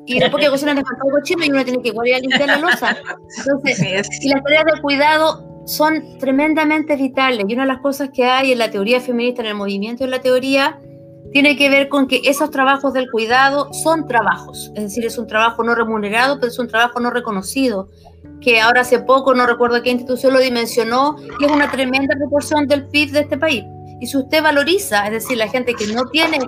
Y después que cocinan después algo chino y uno tiene que igual ir a limpiar la losa. Entonces, y las tareas de cuidado son tremendamente vitales y una de las cosas que hay en la teoría feminista, en el movimiento de la teoría, tiene que ver con que esos trabajos del cuidado son trabajos, es decir, es un trabajo no remunerado, pero es un trabajo no reconocido, que ahora hace poco, no recuerdo qué institución lo dimensionó, y es una tremenda proporción del PIB de este país. Y si usted valoriza, es decir, la gente que no tiene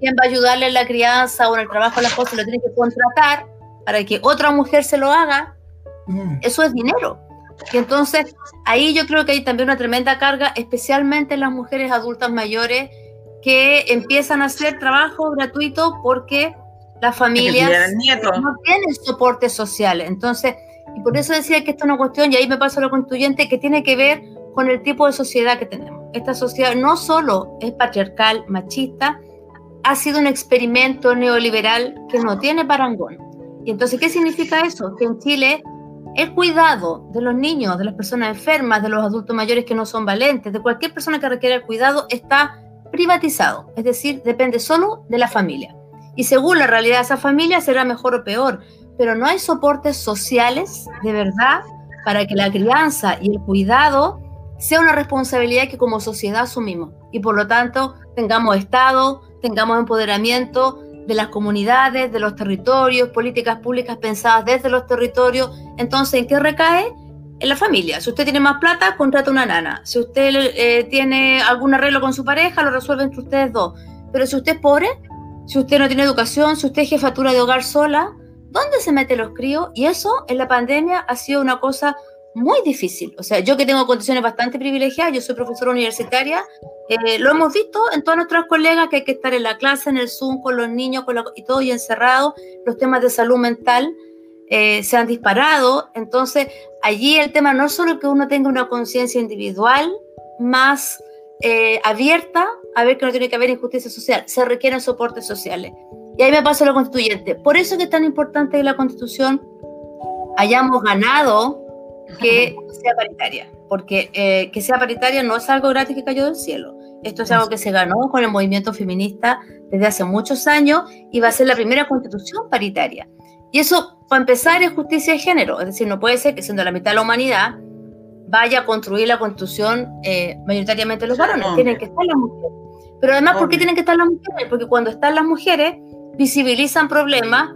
quien va a ayudarle en la crianza o en el trabajo de las cosas, lo tiene que contratar para que otra mujer se lo haga, mm. eso es dinero. Y entonces ahí yo creo que hay también una tremenda carga, especialmente en las mujeres adultas mayores que empiezan a hacer trabajo gratuito porque las familias no tienen soporte social. Entonces, y por eso decía que esta es una cuestión, y ahí me paso a lo constituyente, que tiene que ver con el tipo de sociedad que tenemos. Esta sociedad no solo es patriarcal, machista, ha sido un experimento neoliberal que no tiene parangón. Y entonces, ¿qué significa eso? Que en Chile el cuidado de los niños, de las personas enfermas, de los adultos mayores que no son valentes, de cualquier persona que requiera el cuidado, está privatizado, es decir, depende solo de la familia. Y según la realidad de esa familia será mejor o peor, pero no hay soportes sociales de verdad para que la crianza y el cuidado sea una responsabilidad que como sociedad asumimos y por lo tanto tengamos Estado, tengamos empoderamiento, de las comunidades, de los territorios, políticas públicas pensadas desde los territorios. Entonces, ¿en qué recae? En la familia. Si usted tiene más plata, contrata una nana. Si usted eh, tiene algún arreglo con su pareja, lo resuelve entre ustedes dos. Pero si usted es pobre, si usted no tiene educación, si usted es jefatura de hogar sola, ¿dónde se mete los críos? Y eso en la pandemia ha sido una cosa muy difícil. O sea, yo que tengo condiciones bastante privilegiadas, yo soy profesora universitaria, eh, lo hemos visto en todas nuestras colegas que hay que estar en la clase, en el Zoom, con los niños y todo y encerrado. Los temas de salud mental eh, se han disparado. Entonces, allí el tema no es solo que uno tenga una conciencia individual más eh, abierta a ver que no tiene que haber injusticia social, se requieren soportes sociales. Y ahí me paso a la constituyente. Por eso que es tan importante que la constitución hayamos ganado que sea paritaria, porque eh, que sea paritaria no es algo gratis que cayó del cielo. Esto es algo que se ganó con el movimiento feminista desde hace muchos años y va a ser la primera constitución paritaria. Y eso, para empezar, es justicia de género. Es decir, no puede ser que siendo la mitad de la humanidad vaya a construir la constitución eh, mayoritariamente los varones. Tienen que estar las mujeres. Pero además, ¿por qué tienen que estar las mujeres? Porque cuando están las mujeres, visibilizan problemas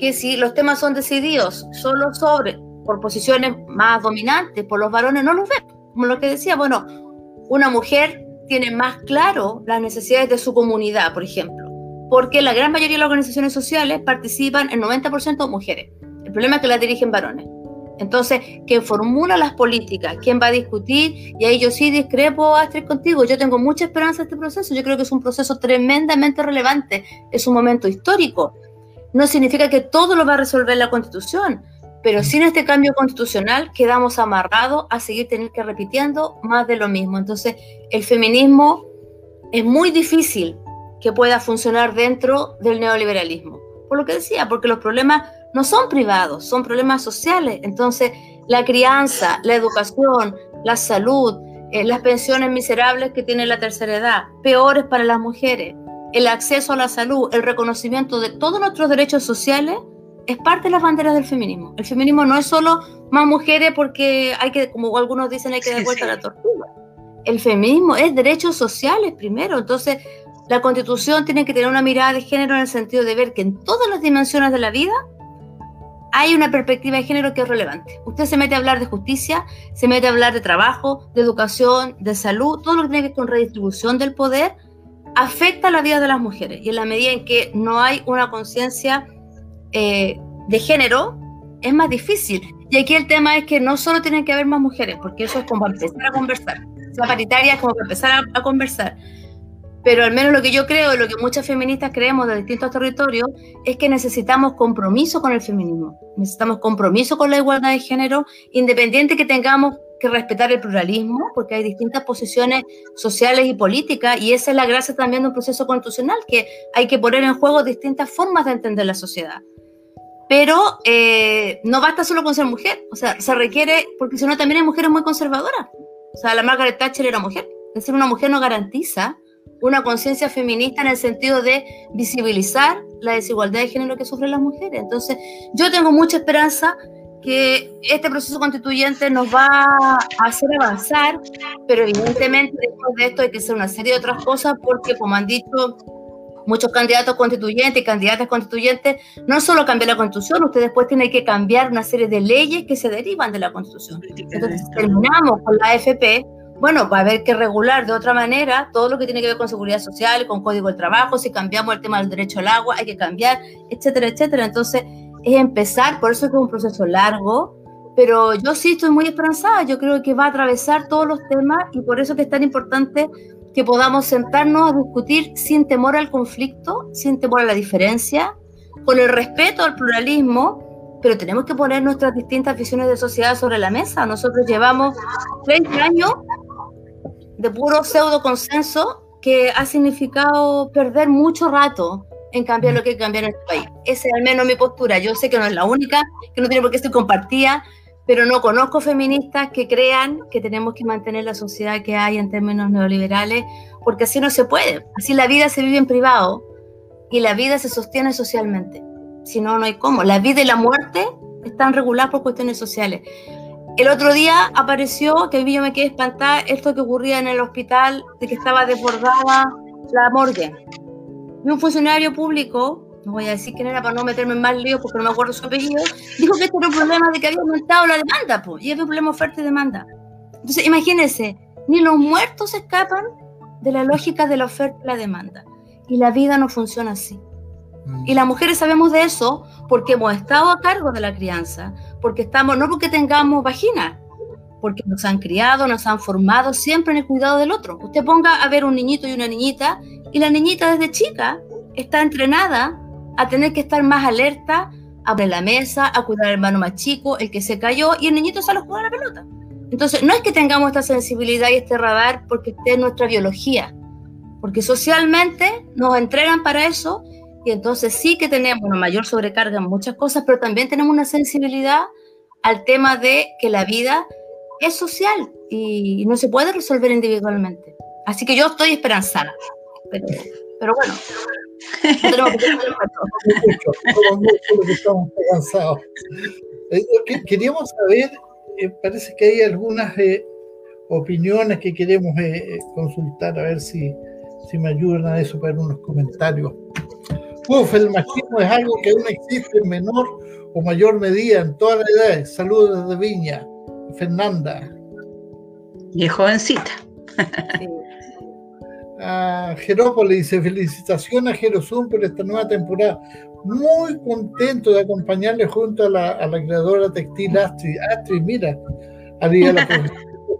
que si los temas son decididos solo sobre por posiciones más dominantes por los varones, no los ven. Como lo que decía, bueno, una mujer tiene más claro las necesidades de su comunidad, por ejemplo, porque la gran mayoría de las organizaciones sociales participan en 90% mujeres. El problema es que las dirigen varones. Entonces, ¿quién formula las políticas? ¿Quién va a discutir? Y ahí yo sí discrepo, Astrid, contigo. Yo tengo mucha esperanza en este proceso. Yo creo que es un proceso tremendamente relevante. Es un momento histórico. No significa que todo lo va a resolver la Constitución, pero sin este cambio constitucional quedamos amarrados a seguir teniendo que repitiendo más de lo mismo. Entonces, el feminismo es muy difícil que pueda funcionar dentro del neoliberalismo. Por lo que decía, porque los problemas no son privados, son problemas sociales. Entonces, la crianza, la educación, la salud, eh, las pensiones miserables que tiene la tercera edad, peores para las mujeres, el acceso a la salud, el reconocimiento de todos nuestros derechos sociales, es parte de las banderas del feminismo. El feminismo no es solo más mujeres porque hay que, como algunos dicen, hay que dar vuelta a la tortuga. El feminismo es derechos sociales primero. Entonces, la constitución tiene que tener una mirada de género en el sentido de ver que en todas las dimensiones de la vida hay una perspectiva de género que es relevante. Usted se mete a hablar de justicia, se mete a hablar de trabajo, de educación, de salud, todo lo que tiene que ver con redistribución del poder, afecta la vida de las mujeres. Y en la medida en que no hay una conciencia eh, de género, es más difícil. Y aquí el tema es que no solo tienen que haber más mujeres, porque eso es como empezar a conversar. La paritaria es como empezar a, conversar. Pero al menos lo que yo creo y lo que muchas feministas creemos de distintos territorios es que necesitamos compromiso con el feminismo. Necesitamos compromiso con la igualdad de género, independiente que tengamos que respetar el pluralismo, porque hay distintas posiciones sociales y políticas, y esa es la gracia también de un proceso constitucional, que hay que poner en juego distintas formas de entender la sociedad. Pero eh, no basta solo con ser mujer, o sea, se requiere, porque si no también hay mujeres muy conservadoras. O sea, la Margaret Thatcher era mujer. Es decir, una mujer no garantiza una conciencia feminista en el sentido de visibilizar la desigualdad de género que sufren las mujeres. Entonces, yo tengo mucha esperanza que este proceso constituyente nos va a hacer avanzar, pero evidentemente después de esto hay que hacer una serie de otras cosas porque, como han dicho muchos candidatos constituyentes y candidatas constituyentes, no solo cambiar la constitución, usted después tiene que cambiar una serie de leyes que se derivan de la constitución. Entonces, terminamos con la AFP, bueno, va a haber que regular de otra manera todo lo que tiene que ver con seguridad social, con código del trabajo, si cambiamos el tema del derecho al agua, hay que cambiar, etcétera, etcétera. Entonces, es empezar, por eso es que es un proceso largo, pero yo sí estoy muy esperanzada, yo creo que va a atravesar todos los temas y por eso que es tan importante que podamos sentarnos a discutir sin temor al conflicto, sin temor a la diferencia, con el respeto al pluralismo, pero tenemos que poner nuestras distintas visiones de sociedad sobre la mesa. Nosotros llevamos 30 años de puro pseudo consenso que ha significado perder mucho rato en cambiar lo que cambia en este país. Esa es al menos mi postura. Yo sé que no es la única, que no tiene por qué ser compartida, pero no conozco feministas que crean que tenemos que mantener la sociedad que hay en términos neoliberales, porque así no se puede. Así la vida se vive en privado y la vida se sostiene socialmente. Si no, no hay cómo. La vida y la muerte están reguladas por cuestiones sociales. El otro día apareció, que yo me quedé espantada, esto que ocurría en el hospital, de que estaba desbordada la morgue. Y un funcionario público no voy a decir quién era para no meterme en más líos porque no me acuerdo su apellido, dijo que este era un problema de que había aumentado la demanda, pues, y había un problema oferta y demanda. Entonces, imagínense, ni los muertos escapan de la lógica de la oferta y la demanda. Y la vida no funciona así. Y las mujeres sabemos de eso porque hemos estado a cargo de la crianza, porque estamos, no porque tengamos vagina, porque nos han criado, nos han formado siempre en el cuidado del otro. Usted ponga a ver un niñito y una niñita, y la niñita desde chica está entrenada a tener que estar más alerta, a abrir la mesa, a cuidar al hermano más chico, el que se cayó, y el niñito sale a jugar a la pelota. Entonces, no es que tengamos esta sensibilidad y este radar porque esté en nuestra biología, porque socialmente nos entrenan para eso, y entonces sí que tenemos una mayor sobrecarga en muchas cosas, pero también tenemos una sensibilidad al tema de que la vida es social y no se puede resolver individualmente. Así que yo estoy esperanzada. Pero, pero bueno, estamos esperanzados. Eh, queríamos saber, eh, parece que hay algunas eh, opiniones que queremos consultar, a ver si, si me ayudan a eso para unos comentarios. Uf, el machismo es algo que aún existe en menor o mayor medida en todas las edades. Saludos desde Viña. Fernanda. Y jovencita. a Jerópolis dice, felicitaciones a Jerosum por esta nueva temporada. Muy contento de acompañarle junto a la, a la creadora textil Astrid. Astrid, mira, haría la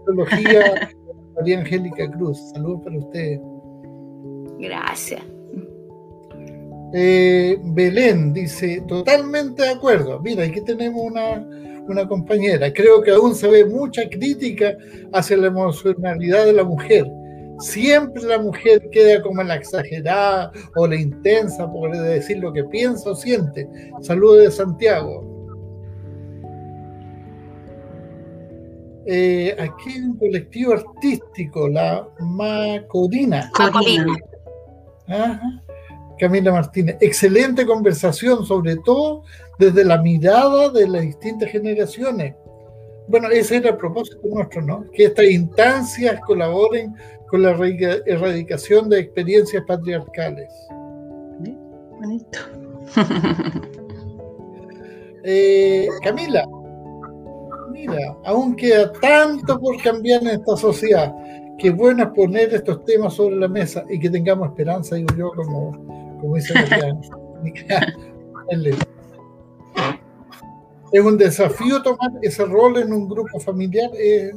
profesora María Angélica Cruz. Saludos para ustedes. Gracias. Eh, Belén dice, totalmente de acuerdo. Mira, aquí tenemos una, una compañera. Creo que aún se ve mucha crítica hacia la emocionalidad de la mujer. Siempre la mujer queda como la exagerada o la intensa por decir lo que piensa o siente. Saludos de Santiago. Eh, aquí hay un colectivo artístico, la Macodina. Camila Martínez. Excelente conversación, sobre todo desde la mirada de las distintas generaciones. Bueno, ese era el propósito nuestro, ¿no? Que estas instancias colaboren con la erradicación de experiencias patriarcales. Bonito. Eh, Camila, mira, aún queda tanto por cambiar en esta sociedad. Qué bueno poner estos temas sobre la mesa y que tengamos esperanza, digo yo, como, como dice la es un desafío tomar ese rol en un grupo familiar eh,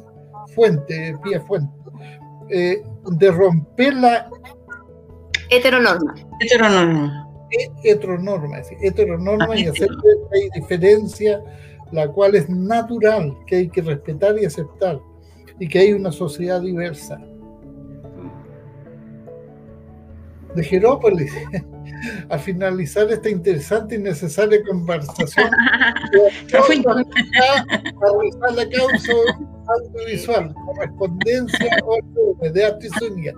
fuente, pie fuente, eh, de romper la heteronorma. Heteronorma. Heteronorma, heteronorma y hacer que hay diferencia, la cual es natural, que hay que respetar y aceptar, y que hay una sociedad diversa. De Jerópolis. A finalizar esta interesante y necesaria conversación. A la causa audiovisual, correspondencia de arte y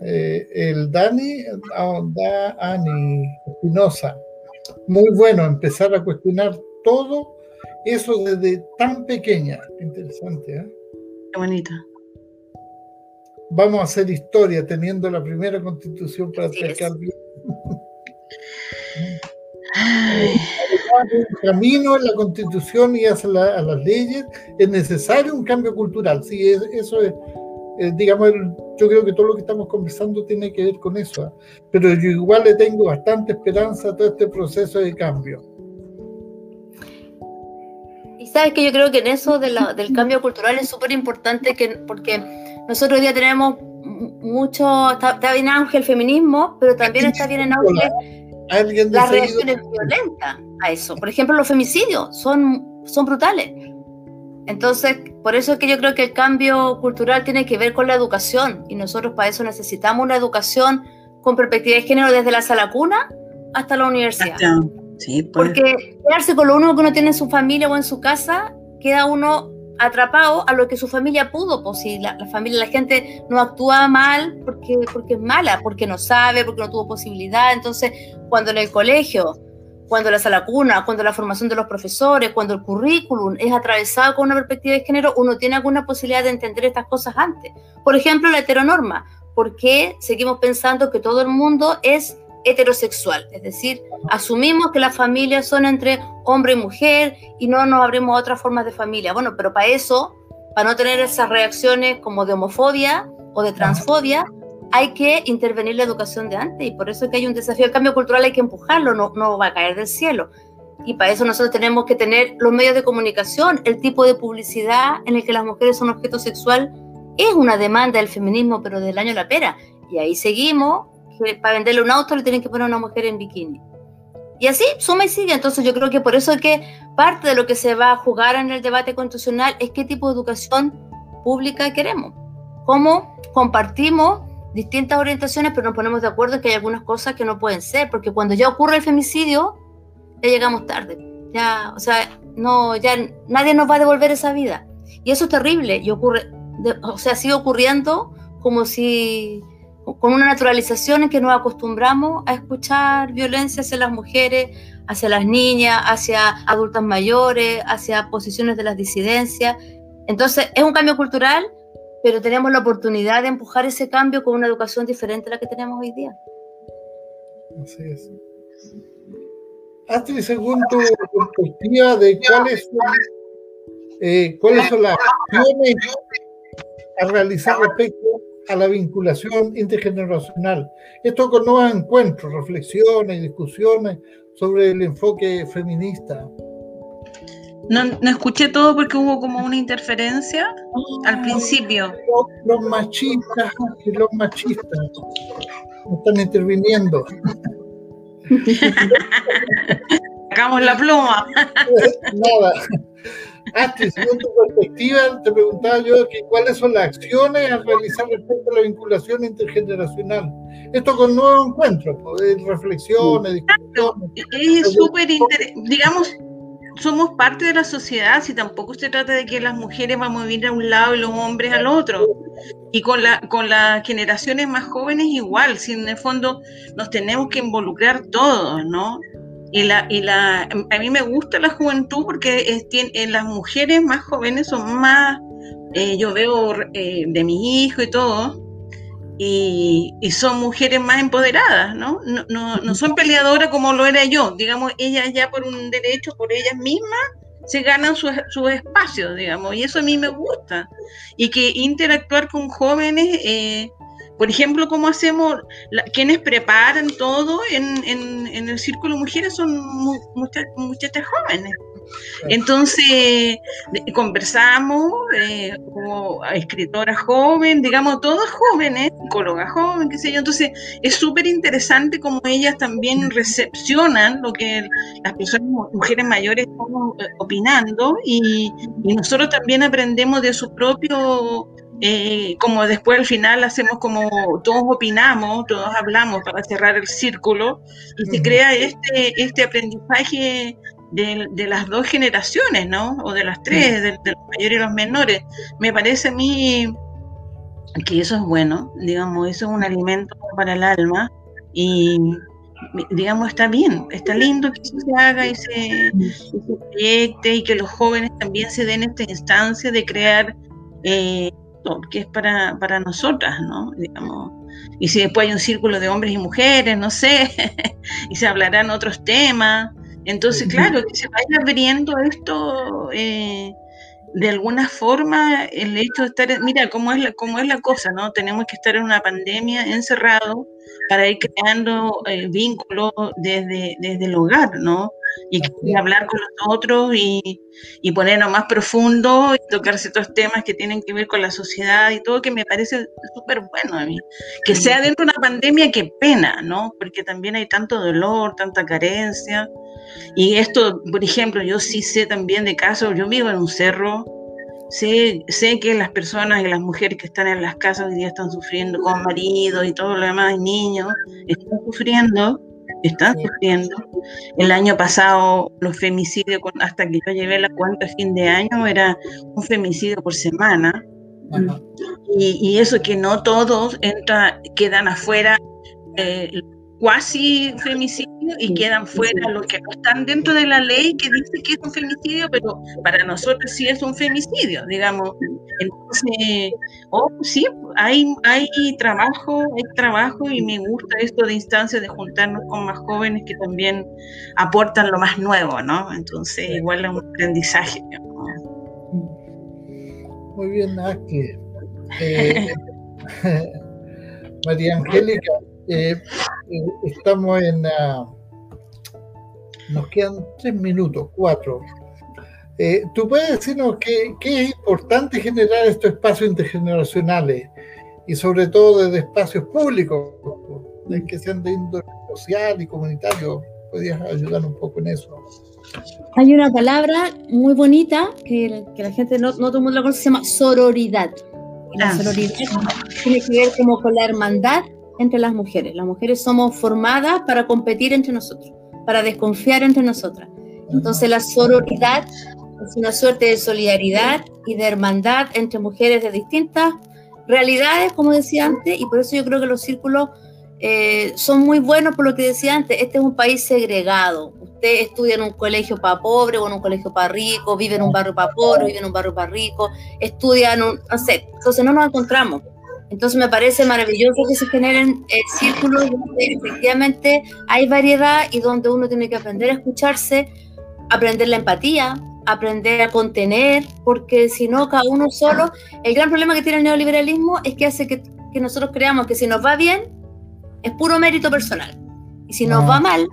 eh, el Dani, Dani Espinosa, muy bueno empezar a cuestionar todo eso desde tan pequeña. Interesante, ¿eh? Qué bonita vamos a hacer historia teniendo la primera constitución para acercar bien. camino en la constitución y hacia a las leyes es necesario un cambio cultural. Sí, eso es, digamos, yo creo que todo lo que estamos conversando tiene que ver con eso. ¿ah? Pero yo igual le tengo bastante esperanza a todo este proceso de cambio. Y sabes que yo creo que en eso del cambio cultural es súper importante que, porque nosotros hoy día tenemos mucho, está, bien en auge el feminismo, pero también está bien en auge las reacciones violentas a eso. Por ejemplo, los femicidios son, son brutales. Entonces, por eso es que yo creo que el cambio cultural tiene que ver con la educación y nosotros para eso necesitamos una educación con perspectiva de género desde la sala cuna hasta la universidad. Sí, pues. Porque quedarse con lo único que uno tiene en su familia o en su casa, queda uno atrapado a lo que su familia pudo, pues la, familia, la gente no actúa mal porque, porque es mala, porque no sabe, porque no tuvo posibilidad. Entonces, cuando en el colegio, cuando la sala cuna, cuando la formación de los profesores, cuando el currículum es atravesado con una perspectiva de género, uno tiene alguna posibilidad de entender estas cosas antes. Por ejemplo, la heteronorma. por qué seguimos pensando que todo el mundo es heterosexual, es decir, asumimos que las familias son entre hombre y mujer y no nos abrimos a otras formas de familia. Bueno, pero para eso, para no tener esas reacciones como de homofobia o de transfobia, hay que intervenir la educación de antes y por eso es que hay un desafío. El cambio cultural hay que empujarlo, no, no va a caer del cielo. Y para eso nosotros tenemos que tener los medios de comunicación, el tipo de publicidad en el que las mujeres son objeto sexual es una demanda del feminismo, pero del año la pera. Y ahí seguimos, para venderle un auto le tienen que poner a una mujer en bikini. Y así suma y sigue. Entonces yo creo que por eso es que parte de lo que se va a jugar en el debate constitucional es qué tipo de educación pública queremos. Cómo compartimos distintas orientaciones, pero nos ponemos de acuerdo en que hay algunas cosas que no pueden ser, porque cuando ya ocurre el femicidio, ya llegamos tarde. Ya, o sea, no, ya nadie nos va a devolver esa vida. Y eso es terrible y ocurre, o sea, sigue ocurriendo como si con una naturalización en que nos acostumbramos a escuchar violencia hacia las mujeres, hacia las niñas, hacia adultas mayores, hacia posiciones de las disidencias. Entonces, es un cambio cultural, pero tenemos la oportunidad de empujar ese cambio con una educación diferente a la que tenemos hoy día. Así es. Astrid, según tu perspectiva de cuáles son, eh, cuáles son las acciones a realizar respecto a la vinculación intergeneracional. Esto con nuevos encuentros, reflexiones, discusiones sobre el enfoque feminista. No, no, escuché todo porque hubo como una interferencia al principio. Los, machistas y los machistas están interviniendo. Sacamos la pluma. Nada. Astrid, según tu perspectiva, te preguntaba yo que cuáles son las acciones a realizar respecto a la vinculación intergeneracional. Esto con nuevos encuentros, pues, reflexiones, discusiones. Es súper interesante. Digamos, somos parte de la sociedad, si tampoco se trata de que las mujeres vamos a vivir a un lado y los hombres al otro. Y con, la, con las generaciones más jóvenes igual, si en el fondo nos tenemos que involucrar todos, ¿no? Y, la, y la, a mí me gusta la juventud porque es, tiene, eh, las mujeres más jóvenes son más, eh, yo veo eh, de mis hijos y todo, y, y, son mujeres más empoderadas, ¿no? No, no, no son peleadoras como lo era yo, digamos, ellas ya por un derecho, por ellas mismas, se ganan sus su espacios, digamos, y eso a mí me gusta. Y que interactuar con jóvenes eh, por ejemplo, cómo hacemos, quienes preparan todo en, en, el círculo mujeres son muchas, muchachas jóvenes. Entonces, conversamos eh, como escritoras jóvenes, digamos, todas jóvenes, psicólogas jóvenes, qué sé yo. Entonces, es súper interesante cómo ellas también recepcionan lo que las personas, mujeres mayores, están eh, opinando y, y nosotros también aprendemos de su propio eh, como después al final hacemos como todos opinamos, todos hablamos para cerrar el círculo y se crea este, este aprendizaje de, las dos generaciones, ¿no? O de las tres, de, los mayores y los menores. Me parece a mí que eso es bueno, digamos, eso es un alimento para el alma y digamos, está bien, está lindo que eso se haga y se, proyecte y que los jóvenes también se den esta instancia de crear eh, que es para, para nosotras, ¿no? Digamos. Y si después hay un círculo de hombres y mujeres, no sé, y se hablarán otros temas. Entonces, claro, que se vaya abriendo esto eh, de alguna forma, el hecho de estar, mira cómo es, la, cómo es la cosa, ¿no? Tenemos que estar en una pandemia encerrado para ir creando eh, vínculos desde, desde el hogar, ¿no? Y hablar con los otros y, y ponernos más profundo y tocar ciertos temas que tienen que ver con la sociedad y todo, que me parece súper bueno a mí. Que sea dentro de una pandemia, qué pena, ¿no? Porque también hay tanto dolor, tanta carencia. Y esto, por ejemplo, yo sí sé también de casos, yo vivo en un cerro, sé, sé que las personas y las mujeres que están en las casas hoy día están sufriendo con maridos y todo lo demás, y niños, están sufriendo están sufriendo. El año pasado los femicidios, hasta que yo llevé la cuenta a fin de año, era un femicidio por semana. Y, eso que no todos entra, quedan afuera. Eh, cuasi femicidio y quedan fuera los que no están dentro de la ley que dice que es un femicidio, pero para nosotros sí es un femicidio, digamos. Entonces, oh, sí, hay, hay trabajo, hay trabajo y me gusta esto de instancias de juntarnos con más jóvenes que también aportan lo más nuevo, ¿no? Entonces, igual es un aprendizaje. Muy bien, Naki. Eh, María Angélica, eh, eh, estamos en... nos quedan tres minutos, cuatro. ¿Tú puedes decirnos qué, es importante generar estos espacios intergeneracionales y sobre todo desde espacios públicos, que sean de índole social y comunitario? ¿Podrías ayudar un poco en eso? Hay una palabra muy bonita que, la gente no, no todo el mundo la conoce, se llama sororidad. la ah. sororidad tiene que ver como con la hermandad entre las mujeres. Las mujeres somos formadas para competir entre nosotros, para desconfiar entre nosotras. Entonces la sororidad es una suerte de solidaridad y de hermandad entre mujeres de distintas realidades, como decía antes, y por eso yo creo que los círculos eh, son muy buenos por lo que decía antes. Este es un país segregado. Usted estudia en un colegio para pobre o en un colegio para rico, vive en un barrio para pobre, vive en un barrio para rico, estudia en un, entonces no nos encontramos. Entonces me parece maravilloso que se generen eh, círculos donde efectivamente hay variedad y donde uno tiene que aprender a escucharse, aprender la empatía, aprender a contener, porque si no, cada uno solo, el gran problema que tiene el neoliberalismo es que hace que, que nosotros creamos que si nos va bien, es puro mérito personal. Y si nos va mal,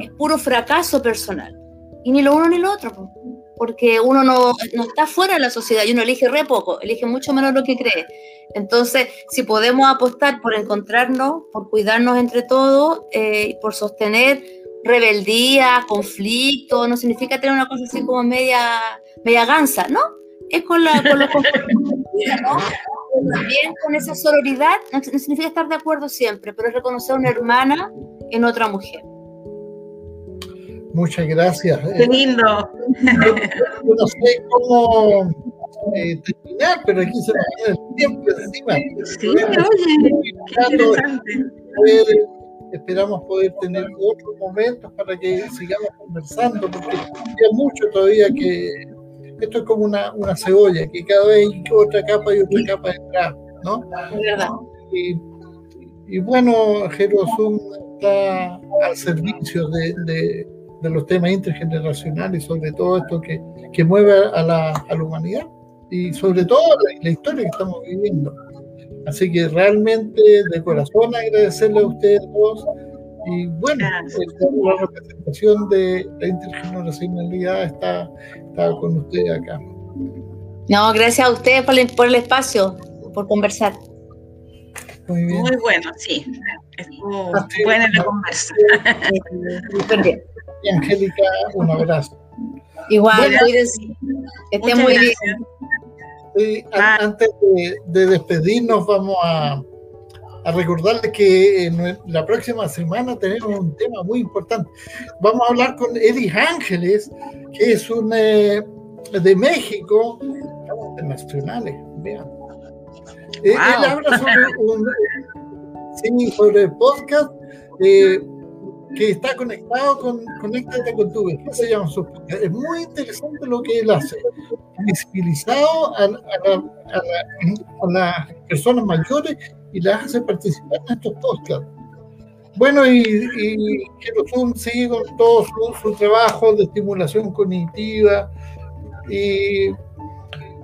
es puro fracaso personal. Y ni lo uno ni lo otro, porque uno no, no está fuera de la sociedad y uno elige re poco, elige mucho menos lo que cree. Entonces, si podemos apostar por encontrarnos, por cuidarnos entre todos, eh, por sostener rebeldía, conflicto, no significa tener una cosa así como media, media gansa, ¿no? Es con, la, con los ¿no? también con esa sororidad, no significa estar de acuerdo siempre, pero es reconocer una hermana en otra mujer. Muchas gracias. Qué lindo. no sé cómo eh, terminar, pero aquí se nos queda el tiempo encima. Sí, oye, qué esperamos poder tener otros momentos para que sigamos conversando, porque hay mucho todavía que esto es como una, una cebolla, que cada vez hay otra capa y otra capa detrás, ¿no? Verdad. Y, bueno, Jerosum está al servicio de, de, de, los temas intergeneracionales y sobre todo esto que, que mueve a la, a la, humanidad y sobre todo la, la historia que estamos viviendo. Así que realmente de corazón agradecerle a ustedes dos y bueno, la representación de la intergeneracionalidad está, está con usted acá. No, gracias a ustedes por, por el, espacio, por conversar. Muy, bien. Muy bueno, sí. Estuvo buena la conversa. Y Angélica, un abrazo. Igual, bueno, Estén muy bien. Sí, antes de, de despedirnos, vamos a a recordarles que la próxima semana tenemos un tema muy importante. Vamos a hablar con Eddie Ángeles, que es un eh, de México, internacionales, vean. Eh, él habla sobre un sí, sobre podcast eh, que está conectado con Conéctate con tu vez, se llama su podcast. Es muy interesante lo que él hace, visibilizado a, a las personas mayores y las hace participar en estos podcasts. Bueno, y, y Zoom sigue con todo su, trabajo de estimulación cognitiva y,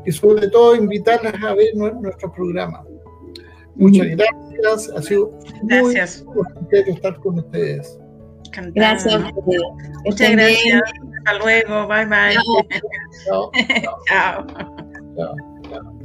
y, sobre todo invitarlas a ver nuestro programa. Muchas gracias, ha sido gracias. muy estar con ustedes. Gracias. Muchas gracias. Hasta luego. Bye bye. Chao. Chao. Chao. Chao.